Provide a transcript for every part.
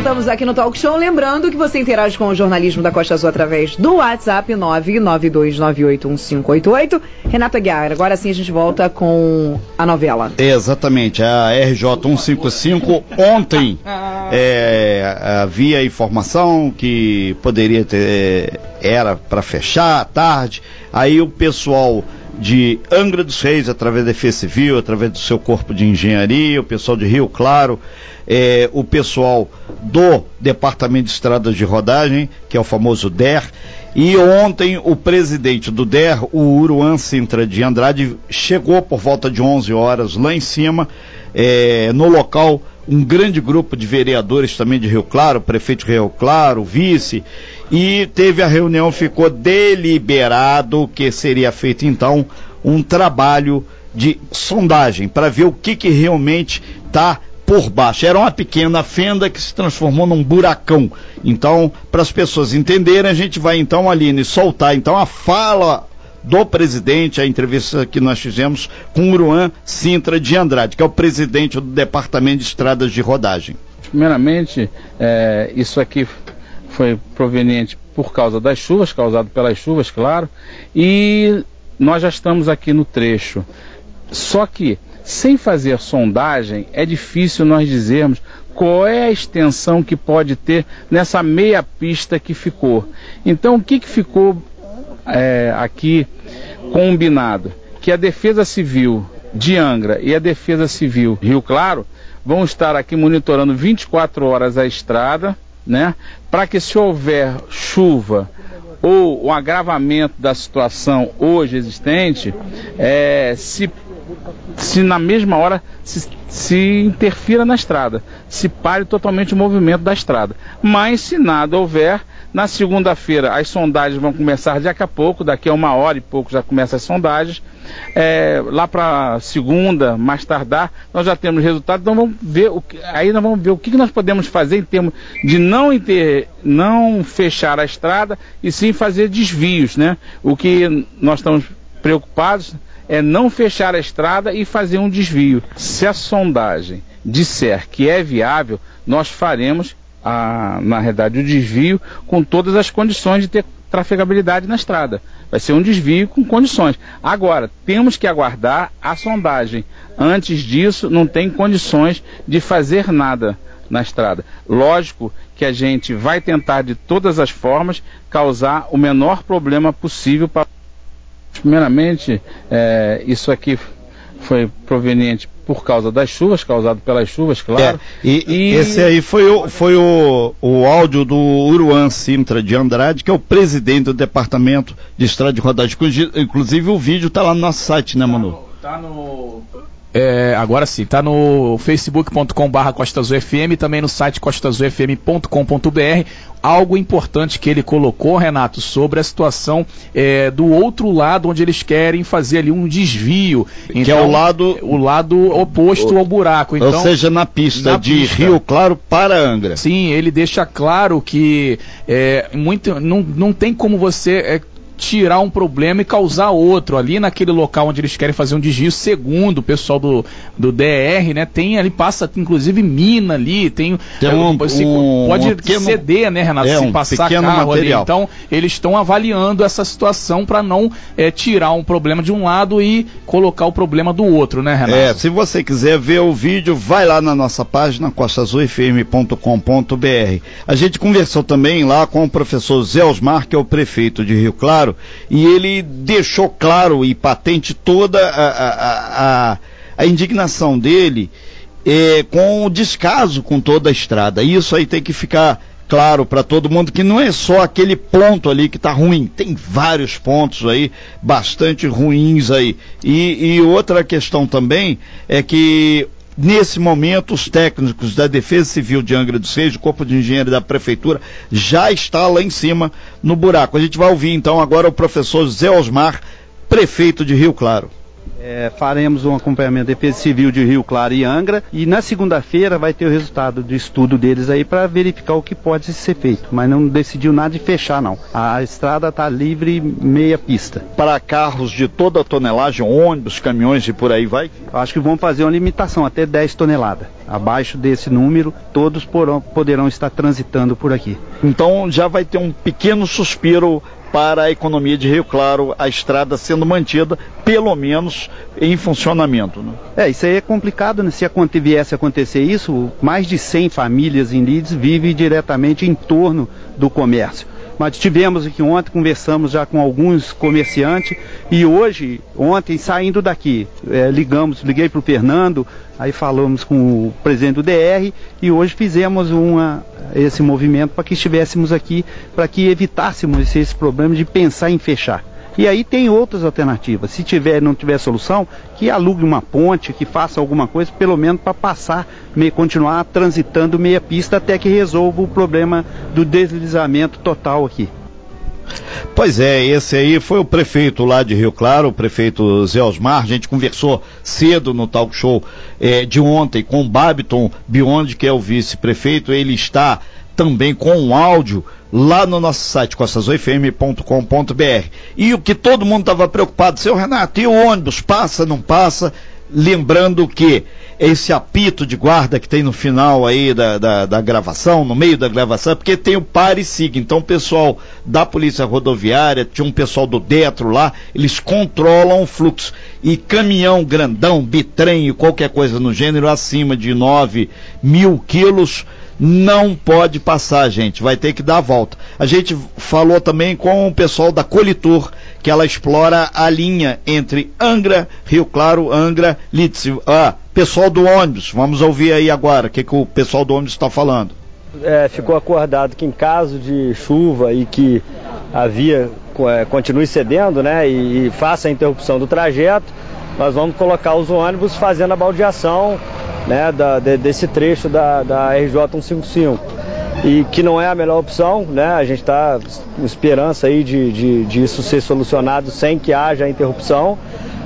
voltamos aqui no Talk Show. Lembrando que você interage com o jornalismo da Costa Azul através do WhatsApp 992981588. Renato Aguiar, agora sim a gente volta com a novela. Exatamente, a RJ 155 ontem é, havia informação que poderia ter, era para fechar à tarde, aí o pessoal de Angra dos Reis, através da Defesa Civil, através do seu corpo de engenharia, o pessoal de Rio Claro, é, o pessoal do Departamento de Estradas de Rodagem, que é o famoso DER, e ontem o presidente do DER, o Uruan Sintra de Andrade, chegou por volta de 11 horas lá em cima, é, no local, um grande grupo de vereadores também de Rio Claro, prefeito de Rio Claro, vice, e teve a reunião, ficou deliberado que seria feito então um trabalho de sondagem para ver o que, que realmente está por baixo. Era uma pequena fenda que se transformou num buracão. Então, para as pessoas entenderem, a gente vai então, Aline, soltar então a fala do presidente, a entrevista que nós fizemos com o Uruan Sintra de Andrade, que é o presidente do Departamento de Estradas de Rodagem. Primeiramente, é, isso aqui foi proveniente por causa das chuvas, causado pelas chuvas, claro, e nós já estamos aqui no trecho. Só que, sem fazer sondagem, é difícil nós dizermos qual é a extensão que pode ter nessa meia pista que ficou. Então, o que, que ficou é, aqui combinado? Que a Defesa Civil de Angra e a Defesa Civil Rio Claro vão estar aqui monitorando 24 horas a estrada, né? Para que se houver chuva ou um agravamento da situação hoje existente, é, se, se na mesma hora se, se interfira na estrada, se pare totalmente o movimento da estrada. Mas se nada houver, na segunda-feira as sondagens vão começar daqui a pouco, daqui a uma hora e pouco já começam as sondagens. É, lá para segunda, mais tardar, nós já temos resultados, então vamos ver o que, aí nós vamos ver o que, nós podemos fazer em termos de não, inter, não fechar a estrada e sim fazer desvios, né? O que nós estamos preocupados é não fechar a estrada e fazer um desvio. Se a sondagem disser que é viável, nós faremos a, na realidade, o desvio com todas as condições de ter trafegabilidade na estrada. Vai ser um desvio com condições. Agora, temos que aguardar a sondagem. Antes disso, não tem condições de fazer nada na estrada. Lógico que a gente vai tentar de todas as formas causar o menor problema possível para. Primeiramente, é, isso aqui foi proveniente por causa das chuvas, causado pelas chuvas, claro. É, e, e, esse aí foi, o, foi o, o áudio do Uruan Sintra de Andrade, que é o presidente do departamento de estrada de rodagem. Inclusive o vídeo está lá no nosso site, né, Manu? Tá no. É, agora sim, tá no facebook.com barra FM, também no site costazulfm.com.br. Algo importante que ele colocou, Renato, sobre a situação é, do outro lado, onde eles querem fazer ali um desvio. Então, que é o então, lado, o lado oposto o, ao buraco. Então, ou seja, na pista na de pista. Rio Claro para Angra. Sim, ele deixa claro que é, muito, não, não tem como você é, tirar um problema e causar outro. Ali naquele local onde eles querem fazer um desvio, segundo o pessoal do, do DR, né? Tem ali, passa inclusive mina ali, tem. tem é, um, um, pode um pequeno, ceder, né, Renato? É, se passar carro material. ali. Então, eles estão avaliando essa situação para não é, tirar um problema de um lado e colocar o problema do outro, né, Renato? É, se você quiser ver o vídeo, vai lá na nossa página, costazulfm.com.br. A gente conversou também lá com o professor Zé Osmar, que é o prefeito de Rio Claro e ele deixou claro e patente toda a, a, a, a indignação dele é, com o descaso com toda a estrada. Isso aí tem que ficar claro para todo mundo que não é só aquele ponto ali que está ruim, tem vários pontos aí bastante ruins aí. E, e outra questão também é que Nesse momento, os técnicos da Defesa Civil de Angra dos Reis, o Corpo de Engenheiro da Prefeitura, já está lá em cima no buraco. A gente vai ouvir então agora o professor Zé Osmar, prefeito de Rio Claro. É, faremos um acompanhamento da Defesa Civil de Rio Claro e Angra e na segunda-feira vai ter o resultado do estudo deles aí para verificar o que pode ser feito, mas não decidiu nada de fechar não. A estrada está livre meia pista. Para carros de toda a tonelagem, ônibus, caminhões e por aí vai? Acho que vão fazer uma limitação até 10 toneladas. Abaixo desse número, todos porão, poderão estar transitando por aqui. Então já vai ter um pequeno suspiro para a economia de Rio Claro, a estrada sendo mantida, pelo menos em funcionamento. Né? É, isso aí é complicado, né? Se viesse a acontecer isso, mais de 100 famílias em Leeds vivem diretamente em torno do comércio. Mas tivemos aqui ontem, conversamos já com alguns comerciantes e hoje, ontem, saindo daqui, é, ligamos, liguei para o Fernando, aí falamos com o presidente do DR e hoje fizemos uma, esse movimento para que estivéssemos aqui, para que evitássemos esse problema de pensar em fechar. E aí tem outras alternativas. Se tiver, não tiver solução, que alugue uma ponte, que faça alguma coisa, pelo menos para passar, me, continuar transitando meia pista até que resolva o problema do deslizamento total aqui. Pois é, esse aí foi o prefeito lá de Rio Claro, o prefeito Zé Osmar. A gente conversou cedo no talk show é, de ontem com o Babiton Biondi, que é o vice-prefeito. Ele está também com um áudio lá no nosso site, costazoifm.com.br. E o que todo mundo estava preocupado, seu Renato, e o ônibus passa, não passa? Lembrando que esse apito de guarda que tem no final aí da, da, da, gravação, no meio da gravação, é porque tem o pare e siga. Então o pessoal da Polícia Rodoviária, tinha um pessoal do Detro lá, eles controlam o fluxo. E caminhão grandão, bitrem e qualquer coisa no gênero acima de 9 mil quilos, não pode passar, gente, vai ter que dar a volta. A gente falou também com o pessoal da Colitor, que ela explora a linha entre Angra, Rio Claro, Angra, Litz. Ah, pessoal do ônibus, vamos ouvir aí agora o que, que o pessoal do ônibus está falando. É, ficou acordado que em caso de chuva e que a via é, continue cedendo, né, e, e faça a interrupção do trajeto, nós vamos colocar os ônibus fazendo a baldeação né, da, de, desse trecho da, da RJ 155 e que não é a melhor opção, né? A gente está com esperança aí de, de, de, isso ser solucionado sem que haja interrupção,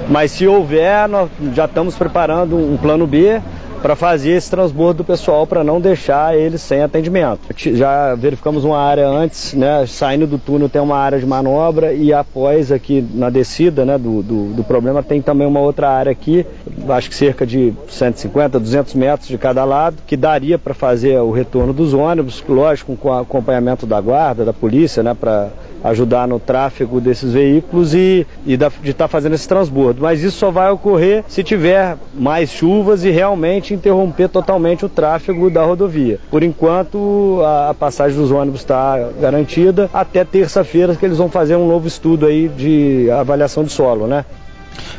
mas se houver, nós já estamos preparando um plano B para fazer esse transbordo do pessoal para não deixar eles sem atendimento. Já verificamos uma área antes, né, saindo do túnel tem uma área de manobra e após aqui na descida né, do, do, do problema tem também uma outra área aqui, acho que cerca de 150, 200 metros de cada lado, que daria para fazer o retorno dos ônibus, lógico com acompanhamento da guarda, da polícia, né, para ajudar no tráfego desses veículos e, e da, de estar tá fazendo esse transbordo. Mas isso só vai ocorrer se tiver mais chuvas e realmente interromper totalmente o tráfego da rodovia. Por enquanto, a, a passagem dos ônibus está garantida até terça-feira que eles vão fazer um novo estudo aí de avaliação de solo, né?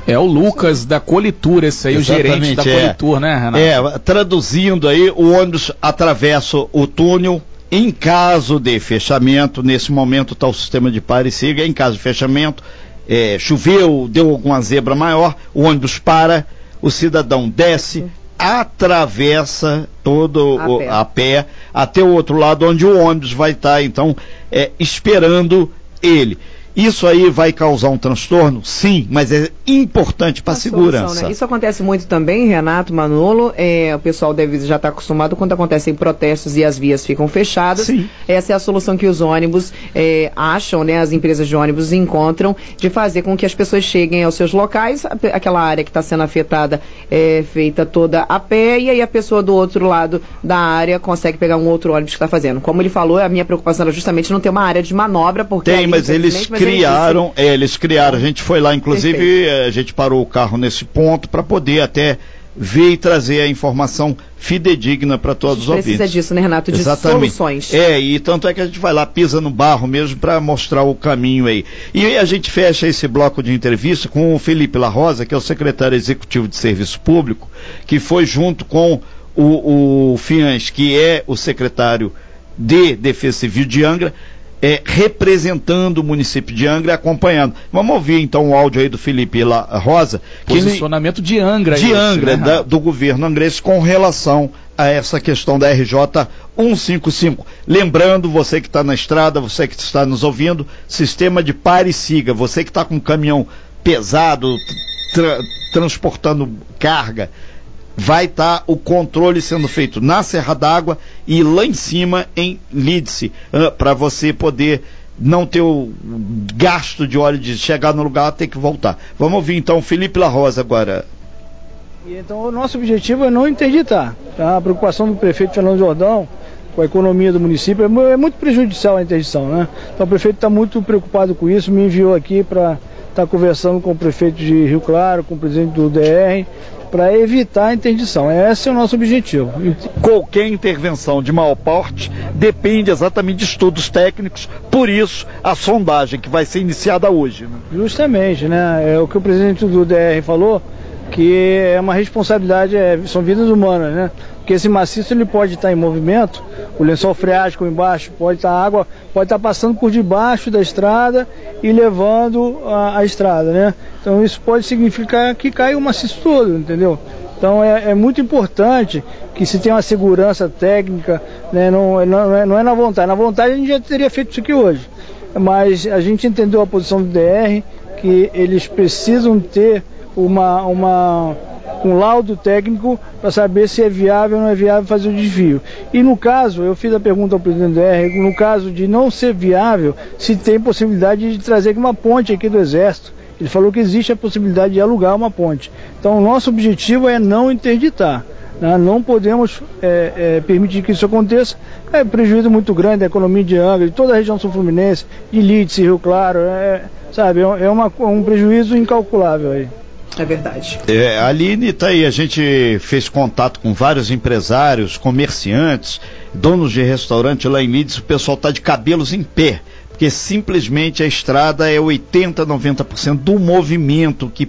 É o Lucas da Colitura, esse aí, Exatamente, o gerente da é. Colitura, né, Renato? É, traduzindo aí, o ônibus atravessa o túnel, em caso de fechamento, nesse momento está o sistema de pare e siga, em caso de fechamento, é, choveu, deu alguma zebra maior, o ônibus para, o cidadão desce, atravessa todo a, o, pé. a pé até o outro lado onde o ônibus vai estar, tá, então, é, esperando ele. Isso aí vai causar um transtorno? Sim, mas é importante para a segurança. Solução, né? Isso acontece muito também, Renato Manolo. É, o pessoal deve já estar tá acostumado quando acontecem protestos e as vias ficam fechadas. Sim. Essa é a solução que os ônibus é, acham, né? As empresas de ônibus encontram de fazer com que as pessoas cheguem aos seus locais. Aquela área que está sendo afetada é feita toda a pé e aí a pessoa do outro lado da área consegue pegar um outro ônibus que está fazendo. Como ele falou, a minha preocupação era justamente não ter uma área de manobra, porque tem, mas eles mas criaram, é, eles criaram, a gente foi lá, inclusive, Perfeito. Eh, a gente parou o carro nesse ponto para poder até ver e trazer a informação fidedigna para todos os ouvintes. Precisa disso, né, Renato? De Exatamente. soluções. É, e tanto é que a gente vai lá, pisa no barro mesmo para mostrar o caminho aí. E aí a gente fecha esse bloco de entrevista com o Felipe La Rosa, que é o secretário executivo de Serviço Público, que foi junto com o, o Fians, que é o secretário de Defesa Civil de Angra, é, representando o município de Angra e acompanhando. Vamos ouvir então o áudio aí do Felipe La Rosa. Posicionamento ele, de Angra. De Angra, né? da, do governo angrense com relação a essa questão da RJ 155. Lembrando, você que está na estrada, você que está nos ouvindo, sistema de pare e siga. Você que está com um caminhão pesado, tra transportando carga, vai estar tá o controle sendo feito na Serra d'Água e lá em cima em Lídice, uh, para você poder não ter o gasto de óleo de chegar no lugar ter que voltar. Vamos ouvir então Felipe La Rosa agora. Então o nosso objetivo é não interditar. Tá? A preocupação do prefeito Fernando Jordão com a economia do município é, é muito prejudicial a interdição, né? Então o prefeito está muito preocupado com isso, me enviou aqui para estar tá conversando com o prefeito de Rio Claro, com o presidente do DR, para evitar a interdição. Esse é o nosso objetivo. Qualquer intervenção de maior porte depende exatamente de estudos técnicos, por isso a sondagem que vai ser iniciada hoje. Né? Justamente, né? É o que o presidente do DR falou, que é uma responsabilidade, é, são vidas humanas, né? Porque esse maciço ele pode estar em movimento, o lençol freático embaixo pode estar água, pode estar passando por debaixo da estrada e levando a, a estrada, né? Então isso pode significar que cai o maciço todo, entendeu? Então é, é, muito importante que se tenha uma segurança técnica, né? não, não, é, não é na vontade. Na vontade a gente já teria feito isso aqui hoje. Mas a gente entendeu a posição do DR, que eles precisam ter uma, uma, um laudo técnico para saber se é viável ou não é viável fazer o desvio. E no caso, eu fiz a pergunta ao presidente do DR, no caso de não ser viável, se tem possibilidade de trazer uma ponte aqui do Exército. Ele falou que existe a possibilidade de alugar uma ponte. Então, o nosso objetivo é não interditar. Né? Não podemos é, é, permitir que isso aconteça. É prejuízo muito grande da economia de Angra, de toda a região sul-fluminense, de Lídice, Rio Claro. É, sabe, é, é uma, um prejuízo incalculável aí. É verdade. É, Aline está aí, a gente fez contato com vários empresários, comerciantes, donos de restaurante lá em Lídice, o pessoal está de cabelos em pé porque simplesmente a estrada é 80, 90% do movimento que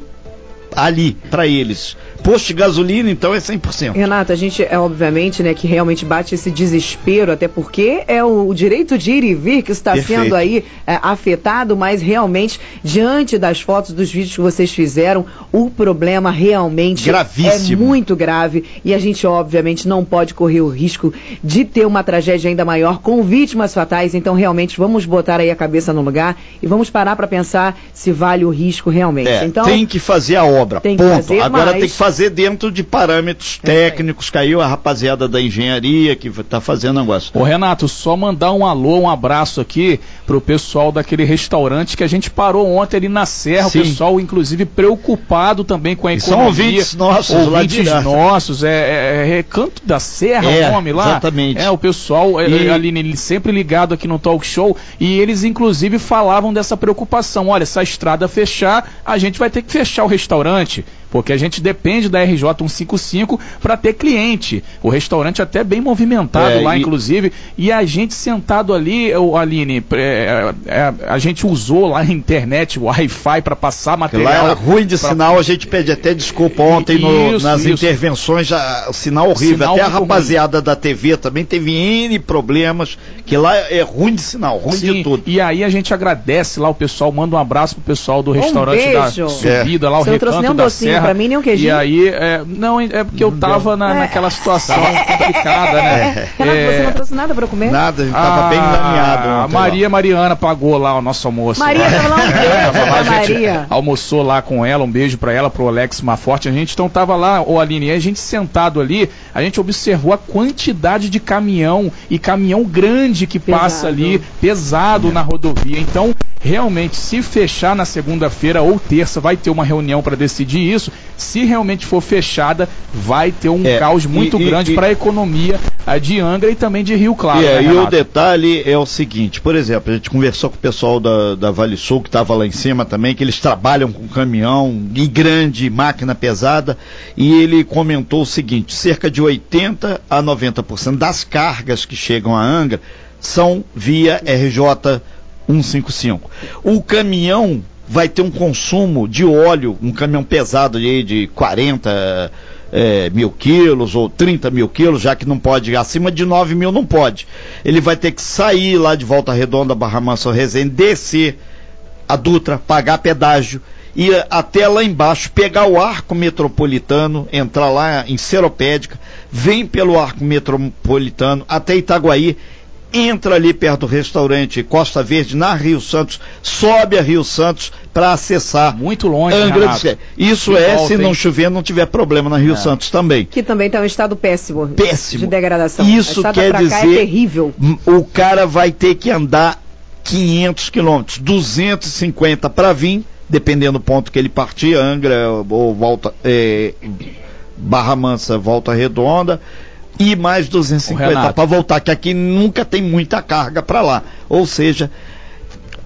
ali para eles. Posto de gasolina, então, é 100%. Renata, a gente é obviamente, né, que realmente bate esse desespero, até porque é o, o direito de ir e vir que está Perfeito. sendo aí é, afetado, mas realmente, diante das fotos, dos vídeos que vocês fizeram, o problema realmente Gravíssimo. é muito grave e a gente, obviamente, não pode correr o risco de ter uma tragédia ainda maior com vítimas fatais. Então, realmente, vamos botar aí a cabeça no lugar e vamos parar para pensar se vale o risco realmente. É, então, tem que fazer a obra, tem ponto. Agora mas... tem que fazer dentro de parâmetros é técnicos. Caiu a rapaziada da engenharia que está fazendo negócio. Ô Renato, só mandar um alô, um abraço aqui pro pessoal daquele restaurante que a gente parou ontem ali na Serra. Sim. O pessoal, inclusive, preocupado também com a economia. são ouvintes nossos ouvintes lá de nossos. É, é, é, Recanto da Serra é, o nome lá. Exatamente. É, o pessoal, é, e... ali, sempre ligado aqui no talk show. E eles, inclusive, falavam dessa preocupação. Olha, se a estrada fechar, a gente vai ter que fechar o restaurante importante porque a gente depende da RJ 155 para ter cliente. O restaurante até bem movimentado é, lá, e... inclusive, e a gente sentado ali, o Aline, é, é, a gente usou lá a internet, o Wi-Fi para passar material. Lá era ruim de pra... sinal, a gente pede até desculpa ontem no, nas isso. intervenções, já, o sinal horrível. Sinal até a rapaziada ruim. da TV também teve N problemas, que lá é ruim de sinal, ruim Sim, de tudo. E aí a gente agradece lá, o pessoal manda um abraço pro pessoal do restaurante um da Subida, lá o Recanto da Serra pra mim nem um queijinho. E aí, é, não, é porque eu tava na, é. naquela situação complicada, né? É. Renato, você não trouxe nada pra comer? Nada, a gente tava bem encaminhado. A Maria lá. Mariana pagou lá o nosso almoço. Maria, tava lá um beijo pra Maria. Almoçou lá com ela, um beijo pra ela, pro Alex Maforte. A gente então tava lá, o Aline, a gente sentado ali, a gente observou a quantidade de caminhão e caminhão grande que pesado. passa ali, pesado na rodovia. Então, realmente, se fechar na segunda-feira ou terça, vai ter uma reunião para decidir isso. Se realmente for fechada, vai ter um é, caos muito e, grande para a economia de Angra e também de Rio Claro. É, né, e o detalhe é o seguinte: por exemplo, a gente conversou com o pessoal da, da Vale Sul, que estava lá em cima também, que eles trabalham com caminhão e grande máquina pesada, e ele comentou o seguinte: cerca de 80 a 90% das cargas que chegam a Angra são via RJ 155. O caminhão vai ter um consumo de óleo, um caminhão pesado de, de 40 é, mil quilos ou 30 mil quilos, já que não pode, acima de 9 mil não pode. Ele vai ter que sair lá de Volta Redonda, Barra Mansa Resende, descer a Dutra, pagar pedágio, e até lá embaixo, pegar o arco metropolitano, entrar lá em Seropédica, vem pelo arco metropolitano até Itaguaí entra ali perto do restaurante Costa Verde, na Rio Santos, sobe a Rio Santos, para acessar. Muito longe, Angra dos Reis. Isso Que é volta, se não hein? chover, não tiver problema na Rio É. Santos também. Que também está em um estado péssimo. Péssimo. De degradação. Isso quer cá dizer é terrível. o cara vai ter que andar 500 quilômetros, 250 para vir, dependendo do ponto que ele partir, Angra ou volta é, Barra Mansa, Volta Redonda. E mais Ô, 250 Renato. para voltar, que aqui nunca tem muita carga para lá. Ou seja,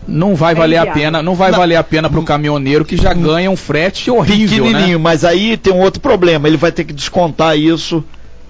Não vai É valer a pena, não vai Não. valer a pena pro caminhoneiro que já ganha um frete horrível, pequenininho, né? mas aí tem um outro problema, ele vai ter que descontar isso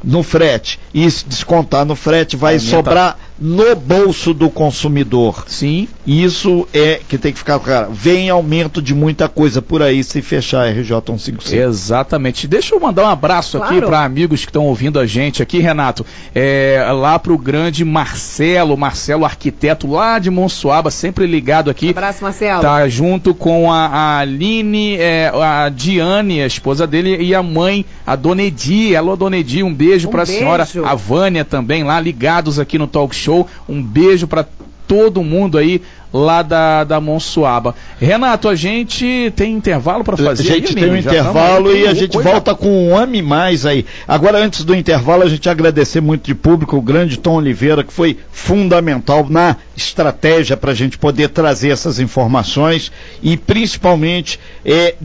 no frete. E se descontar no frete vai Aumenta. sobrar no bolso do consumidor. Sim. Isso é que tem que ficar claro. Vem aumento de muita coisa por aí se fechar a RJ 155. Exatamente. Deixa eu mandar um abraço aqui Claro. para amigos que estão ouvindo a gente aqui, Renato. É, lá pro grande Marcelo, Marcelo arquiteto lá de Monsuaba, sempre ligado aqui. Abraço, Marcelo. Tá junto com a, a Aline, é, a Diane, a esposa dele, e a mãe, a Dona Edi. Alô, Dona Edi, um beijo Um pra beijo. senhora. A Vânia também, lá ligados aqui no Talk Show. Um beijo pra todo mundo aí lá da, da Monsuaba. Renato, a gente tem intervalo para A fazer? gente aí, tem um? Já intervalo e a gente coisa- volta com um homem mais aí. Agora, antes do intervalo, a gente agradecer muito de público o grande Tom Oliveira, que foi fundamental na estratégia para a gente poder trazer essas informações e principalmente é,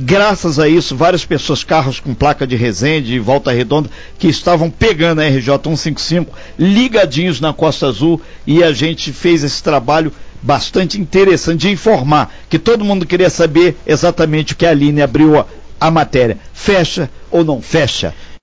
Graças a isso, várias pessoas, carros com placa de Resende e Volta Redonda, que estavam pegando a RJ 155, ligadinhos na Costa Azul, e a gente fez esse trabalho bastante interessante de informar, que todo mundo queria saber exatamente o que a Aline abriu a, a matéria. Fecha ou não fecha?